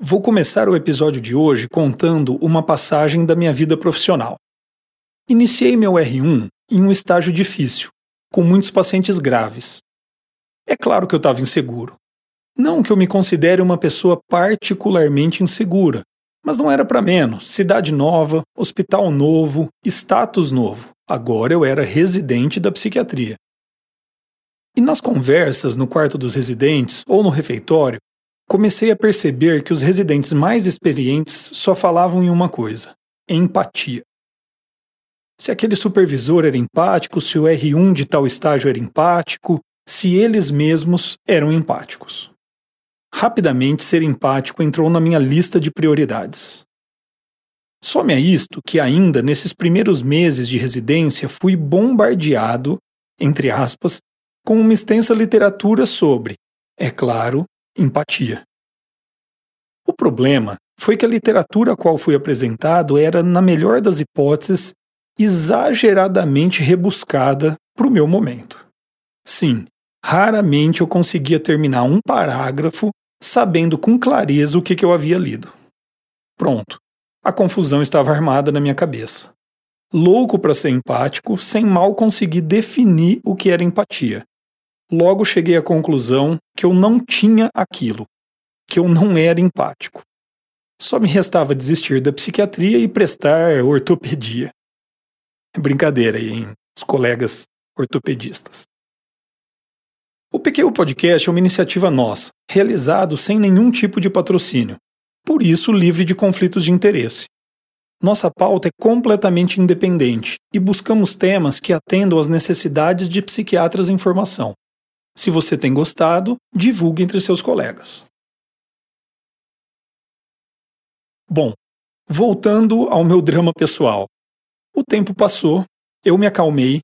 Vou começar o episódio de hoje contando uma passagem da minha vida profissional. Iniciei meu R1 em um estágio difícil, com muitos pacientes graves. É claro que eu estava inseguro. Não que eu me considere uma pessoa particularmente insegura, mas não era para menos. Cidade nova, hospital novo, status novo. Agora eu era residente da psiquiatria. E nas conversas no quarto dos residentes ou no refeitório, comecei a perceber que os residentes mais experientes só falavam em uma coisa: empatia. Se aquele supervisor era empático, se o R1 de tal estágio era empático, se eles mesmos eram empáticos. Rapidamente, ser empático entrou na minha lista de prioridades. Some a isto que, ainda nesses primeiros meses de residência, fui bombardeado, entre aspas, com uma extensa literatura sobre, é claro, empatia. O problema foi que a literatura a qual fui apresentado era, na melhor das hipóteses, exageradamente rebuscada para o meu momento. Sim, raramente eu conseguia terminar um parágrafo sabendo com clareza o que, que eu havia lido. Pronto, a confusão estava armada na minha cabeça. Louco para ser empático, sem mal conseguir definir o que era empatia, Logo cheguei à conclusão que eu não tinha aquilo, que eu não era empático. Só me restava desistir da psiquiatria e prestar ortopedia. Brincadeira aí, hein, os colegas ortopedistas. O PQ Podcast é uma iniciativa nossa, realizado sem nenhum tipo de patrocínio, por isso livre de conflitos de interesse. Nossa pauta é completamente independente e buscamos temas que atendam às necessidades de psiquiatras em formação. Se você tem gostado, divulgue entre seus colegas. Bom, voltando ao meu drama pessoal. O tempo passou, eu me acalmei,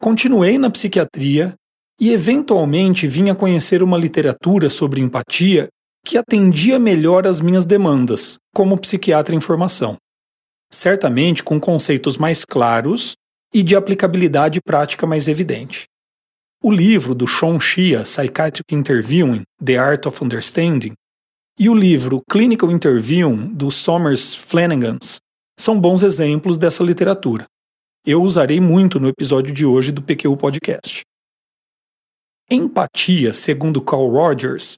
continuei na psiquiatria e eventualmente vim a conhecer uma literatura sobre empatia que atendia melhor às minhas demandas, como psiquiatra em formação. Certamente com conceitos mais claros e de aplicabilidade prática mais evidente. O livro do Sean Shia, Psychiatric Interviewing, The Art of Understanding, e o livro Clinical Interviewing, do Somers Flanagans, são bons exemplos dessa literatura. Eu usarei muito no episódio de hoje do PQ Podcast. Empatia, segundo Carl Rogers,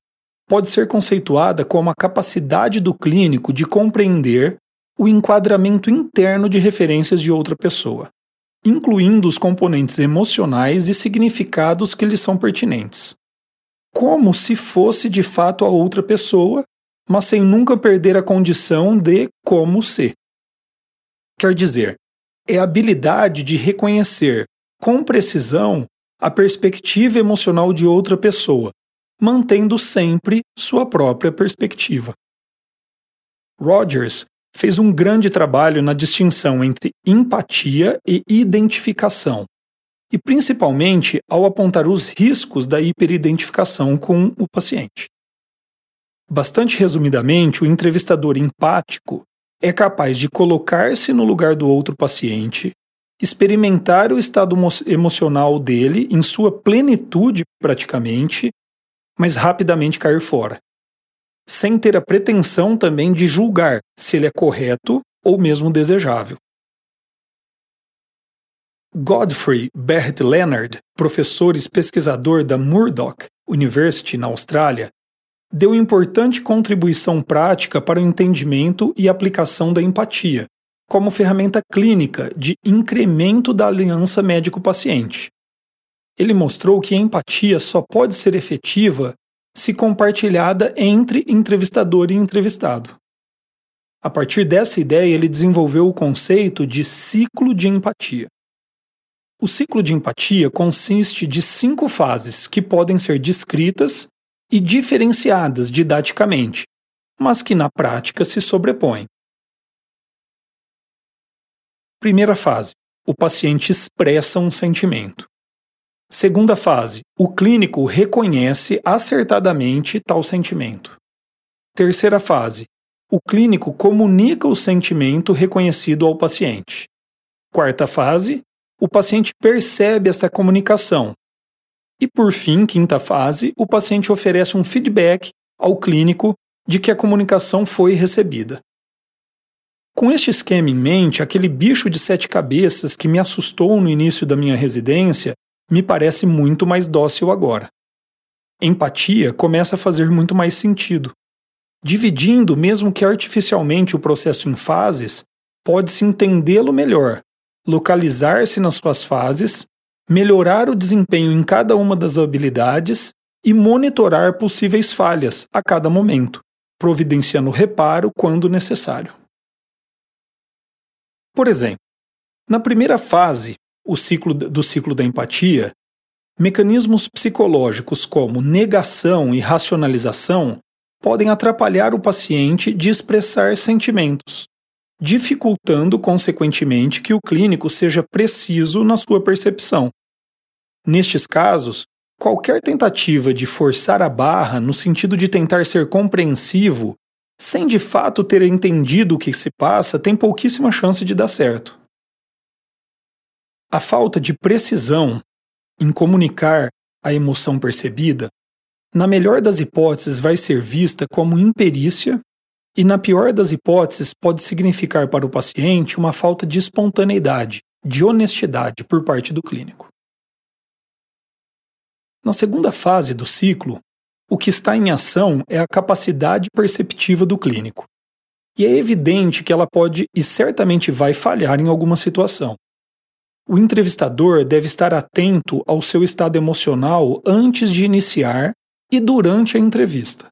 pode ser conceituada como a capacidade do clínico de compreender o enquadramento interno de referências de outra pessoa incluindo os componentes emocionais e significados que lhes são pertinentes. Como se fosse de fato a outra pessoa, mas sem nunca perder a condição de como ser. Quer dizer, é a habilidade de reconhecer com precisão a perspectiva emocional de outra pessoa, mantendo sempre sua própria perspectiva. Rogers fez um grande trabalho na distinção entre empatia e identificação, e principalmente ao apontar os riscos da hiperidentificação com o paciente. Bastante resumidamente, o entrevistador empático é capaz de colocar-se no lugar do outro paciente, experimentar o estado emocional dele em sua plenitude, praticamente, mas rapidamente cair fora sem ter a pretensão também de julgar se ele é correto ou mesmo desejável. Godfrey Bert Leonard, professor e pesquisador da Murdoch University na Austrália, deu importante contribuição prática para o entendimento e aplicação da empatia, como ferramenta clínica de incremento da aliança médico-paciente. Ele mostrou que a empatia só pode ser efetiva se compartilhada entre entrevistador e entrevistado. A partir dessa ideia, ele desenvolveu o conceito de ciclo de empatia. O ciclo de empatia consiste de cinco fases que podem ser descritas e diferenciadas didaticamente, mas que na prática se sobrepõem. Primeira fase: o paciente expressa um sentimento. Segunda fase: o clínico reconhece acertadamente tal sentimento. Terceira fase: o clínico comunica o sentimento reconhecido ao paciente. Quarta fase: o paciente percebe esta comunicação. E por fim, quinta fase, o paciente oferece um feedback ao clínico de que a comunicação foi recebida. Com este esquema em mente, aquele bicho de sete cabeças que me assustou no início da minha residência me parece muito mais dócil agora. Empatia começa a fazer muito mais sentido. Dividindo, mesmo que artificialmente, o processo em fases, pode-se entendê-lo melhor, localizar-se nas suas fases, melhorar o desempenho em cada uma das habilidades e monitorar possíveis falhas a cada momento, providenciando reparo quando necessário. Por exemplo, na primeira fase o ciclo, do ciclo da empatia, mecanismos psicológicos como negação e racionalização podem atrapalhar o paciente de expressar sentimentos, dificultando, consequentemente, que o clínico seja preciso na sua percepção. Nestes casos, qualquer tentativa de forçar a barra no sentido de tentar ser compreensivo, sem de fato ter entendido o que se passa, tem pouquíssima chance de dar certo. A falta de precisão em comunicar a emoção percebida, na melhor das hipóteses, vai ser vista como imperícia e, na pior das hipóteses, pode significar para o paciente uma falta de espontaneidade, de honestidade por parte do clínico. Na segunda fase do ciclo, o que está em ação é a capacidade perceptiva do clínico. E é evidente que ela pode e certamente vai falhar em alguma situação. O entrevistador deve estar atento ao seu estado emocional antes de iniciar e durante a entrevista.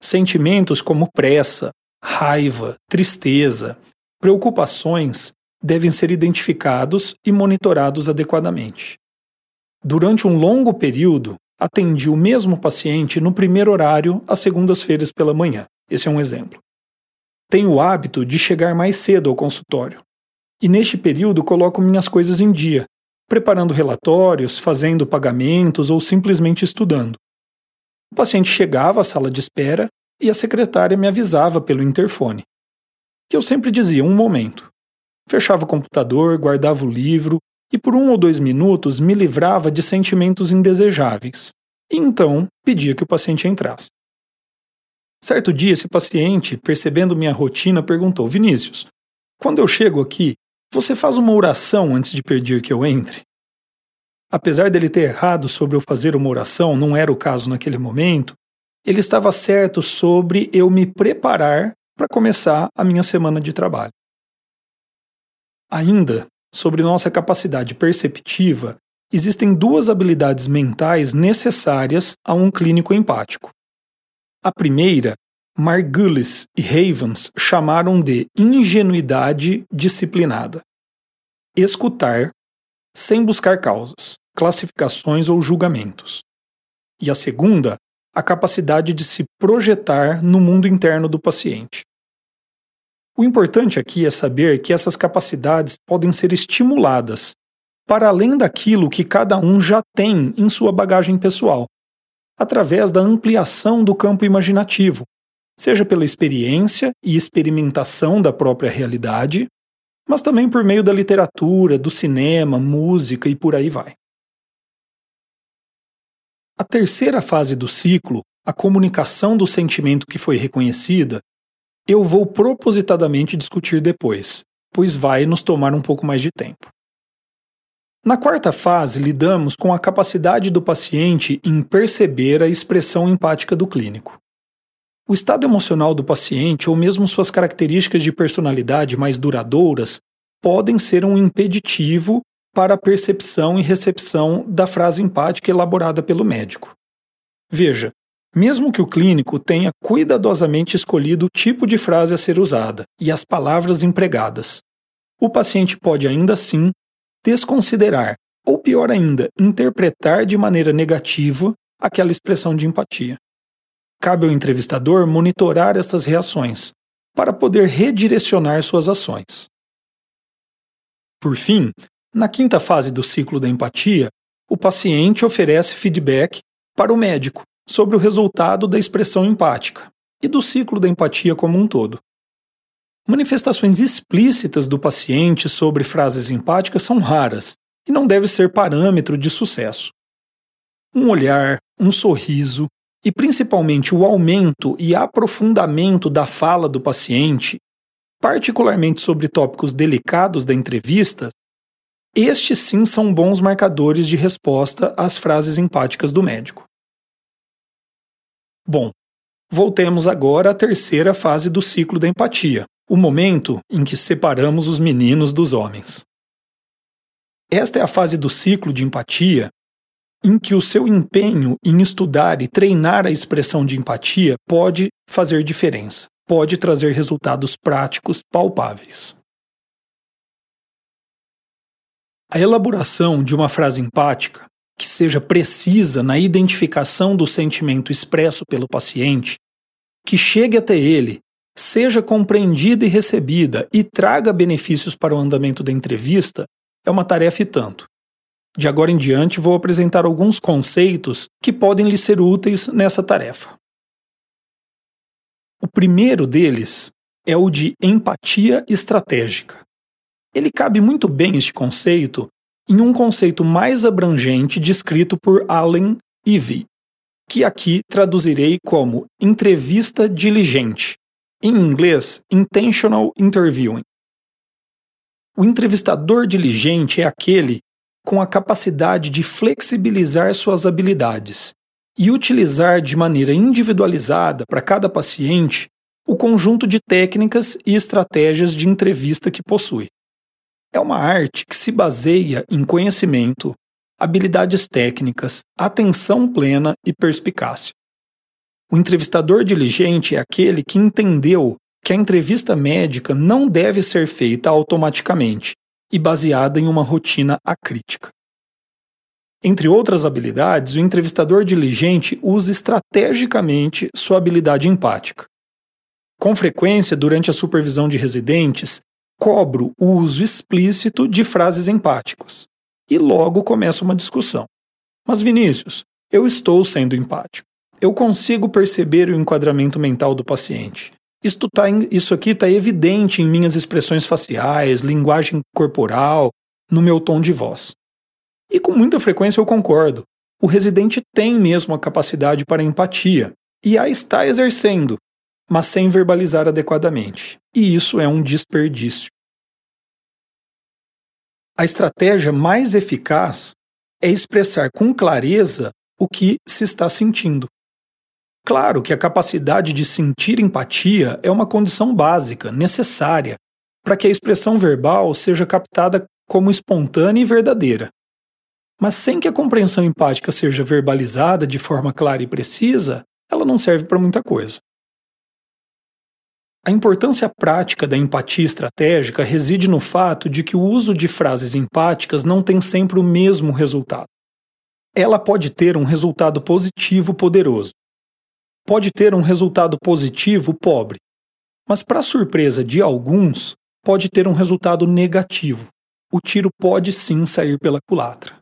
Sentimentos como pressa, raiva, tristeza, preocupações devem ser identificados e monitorados adequadamente. Durante um longo período, atendi o mesmo paciente no primeiro horário às segundas-feiras pela manhã. Esse é um exemplo. Tenho o hábito de chegar mais cedo ao consultório, e neste período coloco minhas coisas em dia, preparando relatórios, fazendo pagamentos ou simplesmente estudando. O paciente chegava à sala de espera e a secretária me avisava pelo interfone. Que eu sempre dizia um momento. Fechava o computador, guardava o livro e por um ou dois minutos me livrava de sentimentos indesejáveis. E então pedia que o paciente entrasse. Certo dia, esse paciente, percebendo minha rotina, perguntou: Vinícius, quando eu chego aqui, você faz uma oração antes de pedir que eu entre? Apesar dele ter errado sobre eu fazer uma oração, não era o caso naquele momento, ele estava certo sobre eu me preparar para começar a minha semana de trabalho. Ainda, sobre nossa capacidade perceptiva, existem duas habilidades mentais necessárias a um clínico empático. A primeira Margulis e Havens chamaram de ingenuidade disciplinada. Escutar, sem buscar causas, classificações ou julgamentos. E a segunda, a capacidade de se projetar no mundo interno do paciente. O importante aqui é saber que essas capacidades podem ser estimuladas para além daquilo que cada um já tem em sua bagagem pessoal, através da ampliação do campo imaginativo, seja pela experiência e experimentação da própria realidade, mas também por meio da literatura, do cinema, música e por aí vai. A terceira fase do ciclo, a comunicação do sentimento que foi reconhecida, eu vou propositadamente discutir depois, pois vai nos tomar um pouco mais de tempo. Na quarta fase, lidamos com a capacidade do paciente em perceber a expressão empática do clínico. O estado emocional do paciente ou mesmo suas características de personalidade mais duradouras podem ser um impeditivo para a percepção e recepção da frase empática elaborada pelo médico. Veja, mesmo que o clínico tenha cuidadosamente escolhido o tipo de frase a ser usada e as palavras empregadas, o paciente pode ainda assim desconsiderar, ou pior ainda, interpretar de maneira negativa aquela expressão de empatia. Cabe ao entrevistador monitorar essas reações para poder redirecionar suas ações. Por fim, na quinta fase do ciclo da empatia, o paciente oferece feedback para o médico sobre o resultado da expressão empática e do ciclo da empatia como um todo. Manifestações explícitas do paciente sobre frases empáticas são raras e não deve ser parâmetro de sucesso. Um olhar, um sorriso e principalmente o aumento e aprofundamento da fala do paciente, particularmente sobre tópicos delicados da entrevista, estes sim são bons marcadores de resposta às frases empáticas do médico. Bom, voltemos agora à terceira fase do ciclo da empatia, o momento em que separamos os meninos dos homens. Esta é a fase do ciclo de empatia em que o seu empenho em estudar e treinar a expressão de empatia pode fazer diferença, pode trazer resultados práticos palpáveis. A elaboração de uma frase empática, que seja precisa na identificação do sentimento expresso pelo paciente, que chegue até ele, seja compreendida e recebida e traga benefícios para o andamento da entrevista, é uma tarefa e tanto. De agora em diante, vou apresentar alguns conceitos que podem lhe ser úteis nessa tarefa. O primeiro deles é o de empatia estratégica. Ele cabe muito bem este conceito em um conceito mais abrangente descrito por Allen Ivey, que aqui traduzirei como entrevista diligente, em inglês, intentional interviewing. O entrevistador diligente é aquele com a capacidade de flexibilizar suas habilidades e utilizar de maneira individualizada para cada paciente o conjunto de técnicas e estratégias de entrevista que possui. É uma arte que se baseia em conhecimento, habilidades técnicas, atenção plena e perspicácia. O entrevistador diligente é aquele que entendeu que a entrevista médica não deve ser feita automaticamente e baseada em uma rotina acrítica. Entre outras habilidades, o entrevistador diligente usa estrategicamente sua habilidade empática. Com frequência, durante a supervisão de residentes, cobro o uso explícito de frases empáticas. E logo começa uma discussão. Mas, Vinícius, eu estou sendo empático. Eu consigo perceber o enquadramento mental do paciente. Isto, tá, isso aqui está evidente em minhas expressões faciais, linguagem corporal, no meu tom de voz. E com muita frequência eu concordo. O residente tem mesmo a capacidade para empatia e a está exercendo, mas sem verbalizar adequadamente. E isso é um desperdício. A estratégia mais eficaz é expressar com clareza o que se está sentindo. Claro que a capacidade de sentir empatia é uma condição básica, necessária, para que a expressão verbal seja captada como espontânea e verdadeira. Mas sem que a compreensão empática seja verbalizada de forma clara e precisa, ela não serve para muita coisa. A importância prática da empatia estratégica reside no fato de que o uso de frases empáticas não tem sempre o mesmo resultado. Ela pode ter um resultado positivo poderoso. Pode ter um resultado positivo pobre. Mas, para surpresa de alguns, pode ter um resultado negativo. O tiro pode sim sair pela culatra.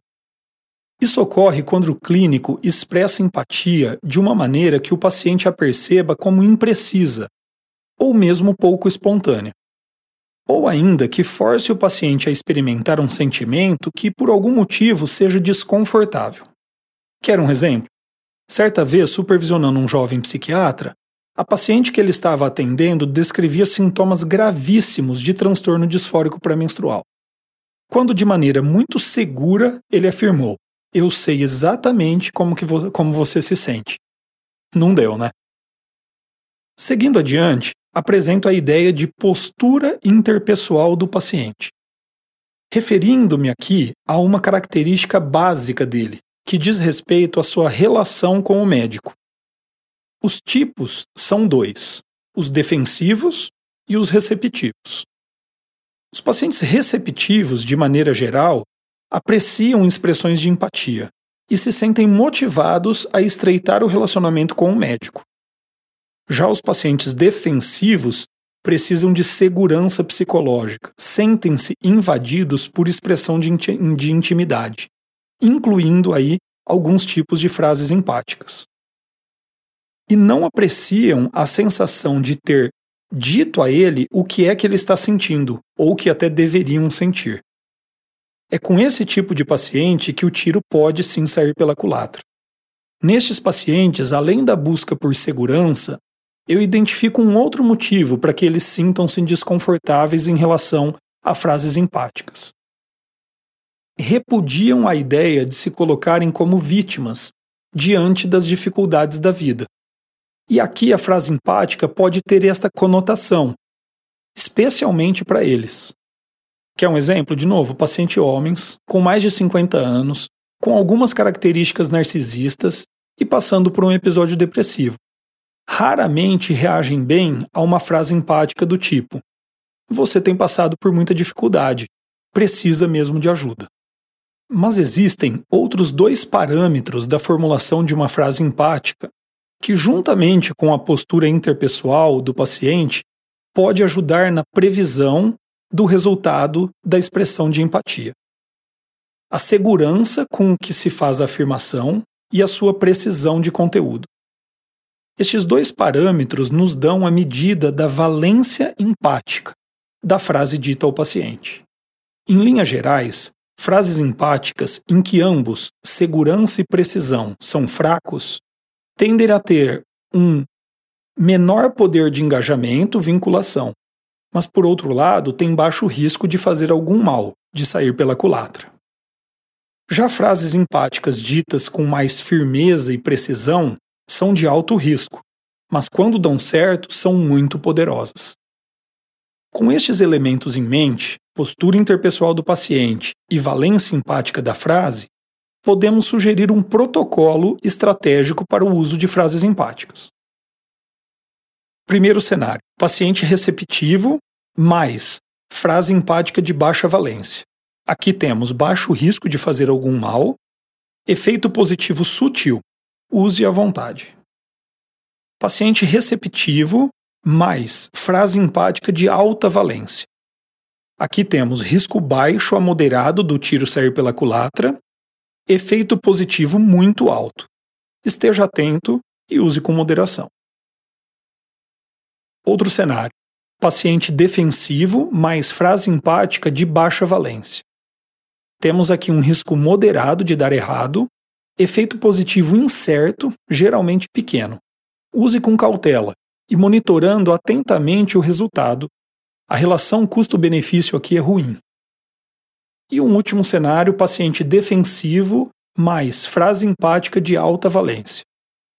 Isso ocorre quando o clínico expressa empatia de uma maneira que o paciente a perceba como imprecisa ou mesmo pouco espontânea. Ou ainda que force o paciente a experimentar um sentimento que por algum motivo seja desconfortável. Quer um exemplo? Certa vez, supervisionando um jovem psiquiatra, a paciente que ele estava atendendo descrevia sintomas gravíssimos de transtorno disfórico pré-menstrual. Quando, de maneira muito segura, ele afirmou: Eu sei exatamente como, que vo como você se sente. Não deu, né? Seguindo adiante, apresento a ideia de postura interpessoal do paciente. Referindo-me aqui a uma característica básica dele, que diz respeito à sua relação com o médico. Os tipos são dois: os defensivos e os receptivos. Os pacientes receptivos, de maneira geral, apreciam expressões de empatia e se sentem motivados a estreitar o relacionamento com o médico. Já os pacientes defensivos precisam de segurança psicológica, sentem-se invadidos por expressão de, de intimidade, incluindo aí alguns tipos de frases empáticas. E não apreciam a sensação de ter dito a ele o que é que ele está sentindo, ou que até deveriam sentir. É com esse tipo de paciente que o tiro pode sim sair pela culatra. Nestes pacientes, além da busca por segurança, eu identifico um outro motivo para que eles sintam-se desconfortáveis em relação a frases empáticas. Repudiam a ideia de se colocarem como vítimas diante das dificuldades da vida. E aqui a frase empática pode ter esta conotação, especialmente para eles. Quer um exemplo? De novo, paciente homens, com mais de 50 anos, com algumas características narcisistas e passando por um episódio depressivo raramente reagem bem a uma frase empática do tipo: Você tem passado por muita dificuldade, precisa mesmo de ajuda. Mas existem outros dois parâmetros da formulação de uma frase empática que, juntamente com a postura interpessoal do paciente, pode ajudar na previsão do resultado da expressão de empatia. A segurança com que se faz a afirmação e a sua precisão de conteúdo. Estes dois parâmetros nos dão a medida da valência empática da frase dita ao paciente. Em linhas gerais, frases empáticas em que ambos, segurança e precisão, são fracos, tendem a ter um menor poder de engajamento, vinculação, mas por outro lado, tem baixo risco de fazer algum mal, de sair pela culatra. Já frases empáticas ditas com mais firmeza e precisão são de alto risco, mas quando dão certo, são muito poderosas. Com estes elementos em mente, postura interpessoal do paciente e valência empática da frase, podemos sugerir um protocolo estratégico para o uso de frases empáticas. Primeiro cenário: paciente receptivo mais frase empática de baixa valência. Aqui temos baixo risco de fazer algum mal, efeito positivo sutil, use à vontade. Paciente receptivo mais frase empática de alta valência. Aqui temos risco baixo a moderado do tiro sair pela culatra, efeito positivo muito alto. Esteja atento e use com moderação. Outro cenário: paciente defensivo mais frase empática de baixa valência. Temos aqui um risco moderado de dar errado, efeito positivo incerto, geralmente pequeno. Use com cautela e monitorando atentamente o resultado. A relação custo-benefício aqui é ruim. E um último cenário: paciente defensivo mais frase empática de alta valência.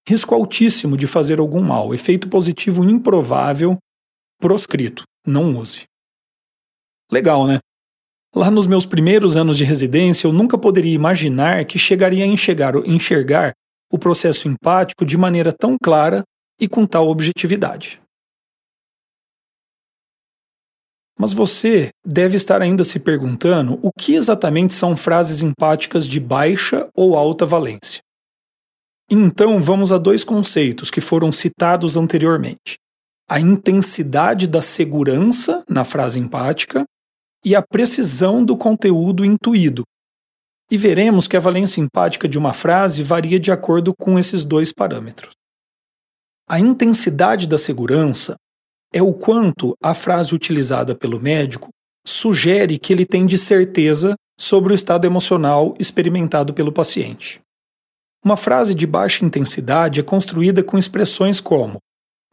Risco altíssimo de fazer algum mal, efeito positivo improvável, proscrito. Não use. Legal, né? Lá nos meus primeiros anos de residência, eu nunca poderia imaginar que chegaria a enxergar, enxergar o processo empático de maneira tão clara e com tal objetividade. Mas você deve estar ainda se perguntando o que exatamente são frases empáticas de baixa ou alta valência. Então vamos a dois conceitos que foram citados anteriormente: a intensidade da segurança na frase empática e a precisão do conteúdo intuído. E veremos que a valência empática de uma frase varia de acordo com esses dois parâmetros. A intensidade da segurança é o quanto a frase utilizada pelo médico sugere que ele tem de certeza sobre o estado emocional experimentado pelo paciente. Uma frase de baixa intensidade é construída com expressões como: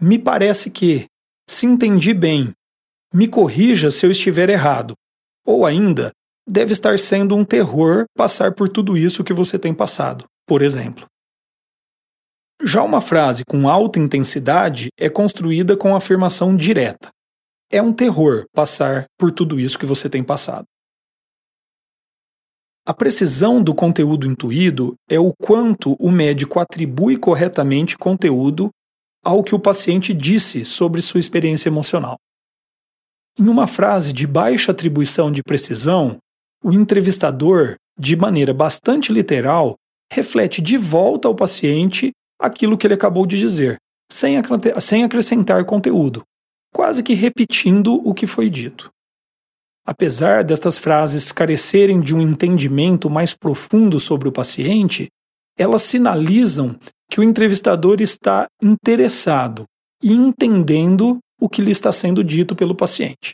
me parece que, se entendi bem, me corrija se eu estiver errado, ou ainda, deve estar sendo um terror passar por tudo isso que você tem passado, por exemplo. Já uma frase com alta intensidade é construída com afirmação direta. É um terror passar por tudo isso que você tem passado. A precisão do conteúdo intuído é o quanto o médico atribui corretamente conteúdo ao que o paciente disse sobre sua experiência emocional. Em uma frase de baixa atribuição de precisão, o entrevistador, de maneira bastante literal, reflete de volta ao paciente aquilo que ele acabou de dizer, sem, sem acrescentar conteúdo, quase que repetindo o que foi dito. Apesar destas frases carecerem de um entendimento mais profundo sobre o paciente, elas sinalizam que o entrevistador está interessado e entendendo o que lhe está sendo dito pelo paciente.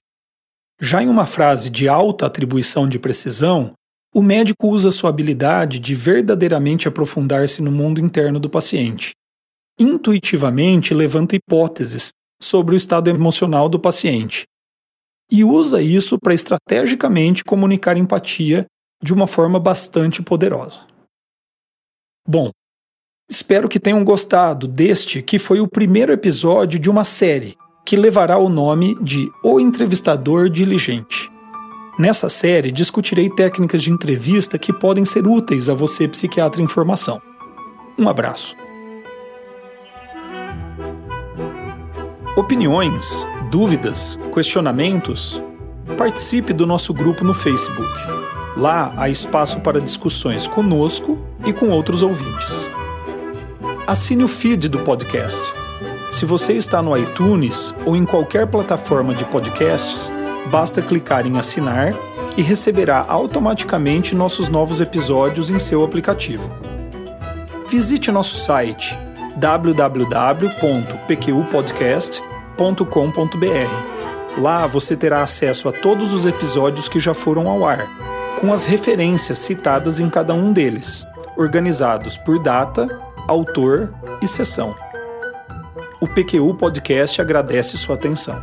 Já em uma frase de alta atribuição de precisão, o médico usa sua habilidade de verdadeiramente aprofundar-se no mundo interno do paciente. Intuitivamente levanta hipóteses sobre o estado emocional do paciente e usa isso para estrategicamente comunicar empatia de uma forma bastante poderosa. Bom, espero que tenham gostado deste que foi o primeiro episódio de uma série que levará o nome de O Entrevistador Diligente. Nessa série, discutirei técnicas de entrevista que podem ser úteis a você, psiquiatra em formação. Um abraço. Opiniões, dúvidas, questionamentos? Participe do nosso grupo no Facebook. Lá há espaço para discussões conosco e com outros ouvintes. Assine o feed do podcast. Se você está no iTunes ou em qualquer plataforma de podcasts, basta clicar em assinar e receberá automaticamente nossos novos episódios em seu aplicativo. Visite nosso site www.pqpodcast.com.br. Lá você terá acesso a todos os episódios que já foram ao ar, com as referências citadas em cada um deles, organizados por data, autor e sessão. O PQU Podcast agradece sua atenção.